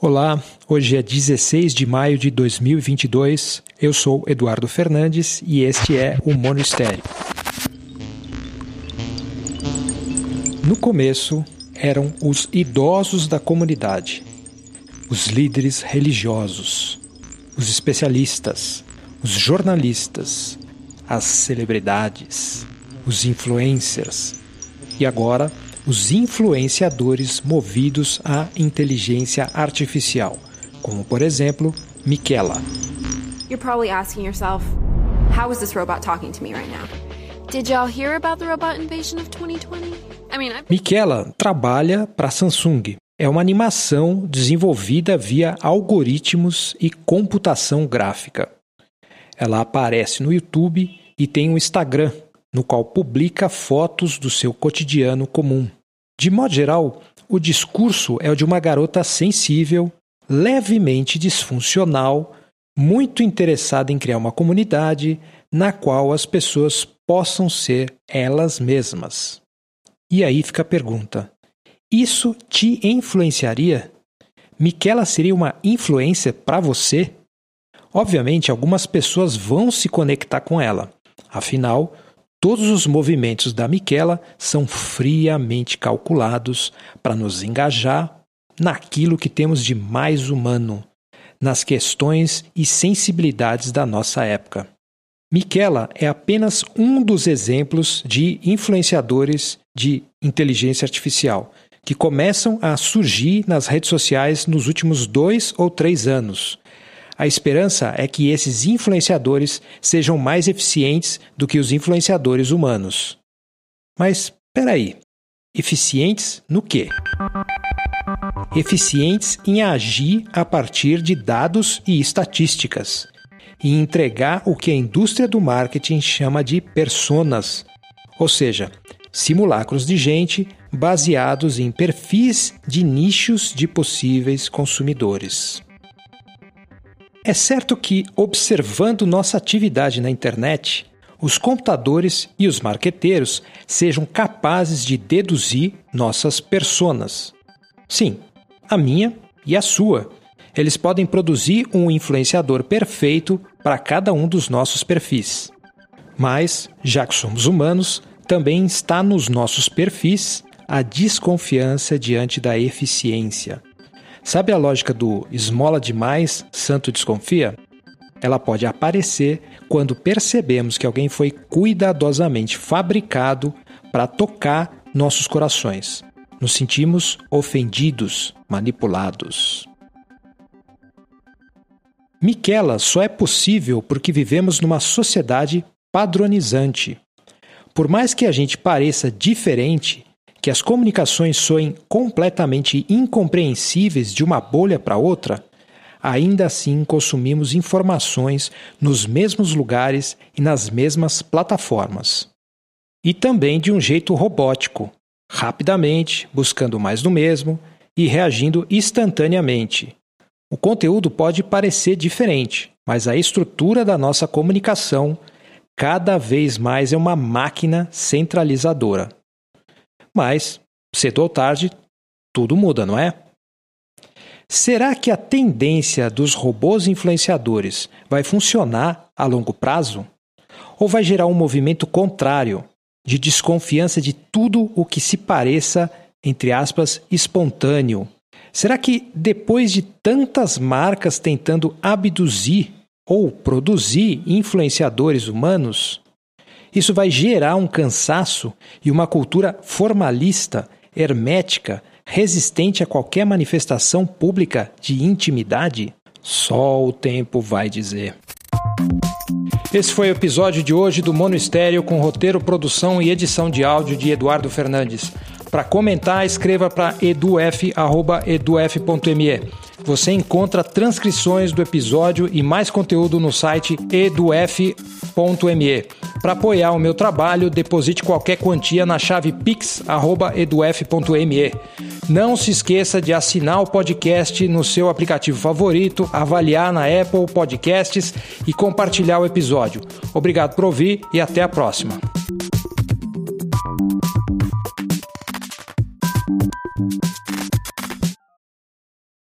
Olá, hoje é 16 de maio de 2022. Eu sou Eduardo Fernandes e este é o Monistério. No começo, eram os idosos da comunidade, os líderes religiosos, os especialistas, os jornalistas, as celebridades, os influencers e agora os influenciadores movidos à inteligência artificial, como por exemplo, Michela. You're probably asking yourself, how is this robot talking to me right now? Did y'all hear about the robot invasion of 2020? I mean. Michela trabalha para a Samsung. É uma animação desenvolvida via algoritmos e computação gráfica. Ela aparece no YouTube e tem um Instagram, no qual publica fotos do seu cotidiano comum. De modo geral, o discurso é o de uma garota sensível, levemente disfuncional, muito interessada em criar uma comunidade na qual as pessoas possam ser elas mesmas. E aí fica a pergunta: isso te influenciaria? Miquela seria uma influência para você? Obviamente, algumas pessoas vão se conectar com ela. Afinal, Todos os movimentos da Miquela são friamente calculados para nos engajar naquilo que temos de mais humano, nas questões e sensibilidades da nossa época. Miquela é apenas um dos exemplos de influenciadores de inteligência artificial que começam a surgir nas redes sociais nos últimos dois ou três anos a esperança é que esses influenciadores sejam mais eficientes do que os influenciadores humanos. Mas, peraí, eficientes no quê? Eficientes em agir a partir de dados e estatísticas, e entregar o que a indústria do marketing chama de personas, ou seja, simulacros de gente baseados em perfis de nichos de possíveis consumidores. É certo que, observando nossa atividade na internet, os computadores e os marqueteiros sejam capazes de deduzir nossas personas. Sim, a minha e a sua. Eles podem produzir um influenciador perfeito para cada um dos nossos perfis. Mas, já que somos humanos, também está nos nossos perfis a desconfiança diante da eficiência. Sabe a lógica do esmola demais, santo desconfia? Ela pode aparecer quando percebemos que alguém foi cuidadosamente fabricado para tocar nossos corações. Nos sentimos ofendidos, manipulados. Miquela só é possível porque vivemos numa sociedade padronizante. Por mais que a gente pareça diferente, que as comunicações soem completamente incompreensíveis de uma bolha para outra, ainda assim consumimos informações nos mesmos lugares e nas mesmas plataformas. E também de um jeito robótico, rapidamente, buscando mais do mesmo e reagindo instantaneamente. O conteúdo pode parecer diferente, mas a estrutura da nossa comunicação cada vez mais é uma máquina centralizadora. Mas, cedo ou tarde, tudo muda, não é? Será que a tendência dos robôs influenciadores vai funcionar a longo prazo? Ou vai gerar um movimento contrário, de desconfiança de tudo o que se pareça, entre aspas, espontâneo? Será que depois de tantas marcas tentando abduzir ou produzir influenciadores humanos, isso vai gerar um cansaço e uma cultura formalista, hermética, resistente a qualquer manifestação pública de intimidade? Só o tempo vai dizer. Esse foi o episódio de hoje do Mono Estéreo com roteiro, produção e edição de áudio de Eduardo Fernandes. Para comentar, escreva para eduf.eduf.me. Você encontra transcrições do episódio e mais conteúdo no site eduf.me. Para apoiar o meu trabalho, deposite qualquer quantia na chave pix@eduf.me. Não se esqueça de assinar o podcast no seu aplicativo favorito, avaliar na Apple Podcasts e compartilhar o episódio. Obrigado por ouvir e até a próxima.